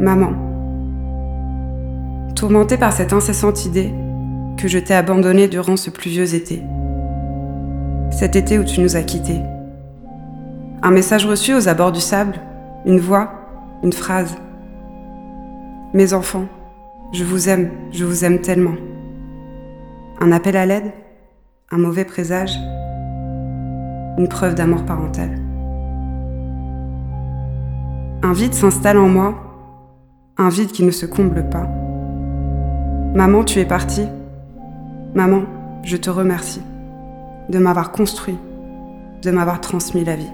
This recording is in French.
Maman. Tourmentée par cette incessante idée que je t'ai abandonnée durant ce pluvieux été. Cet été où tu nous as quittés. Un message reçu aux abords du sable, une voix, une phrase. Mes enfants, je vous aime, je vous aime tellement. Un appel à l'aide, un mauvais présage, une preuve d'amour parental. Un vide s'installe en moi, un vide qui ne se comble pas. Maman, tu es partie. Maman, je te remercie de m'avoir construit, de m'avoir transmis la vie.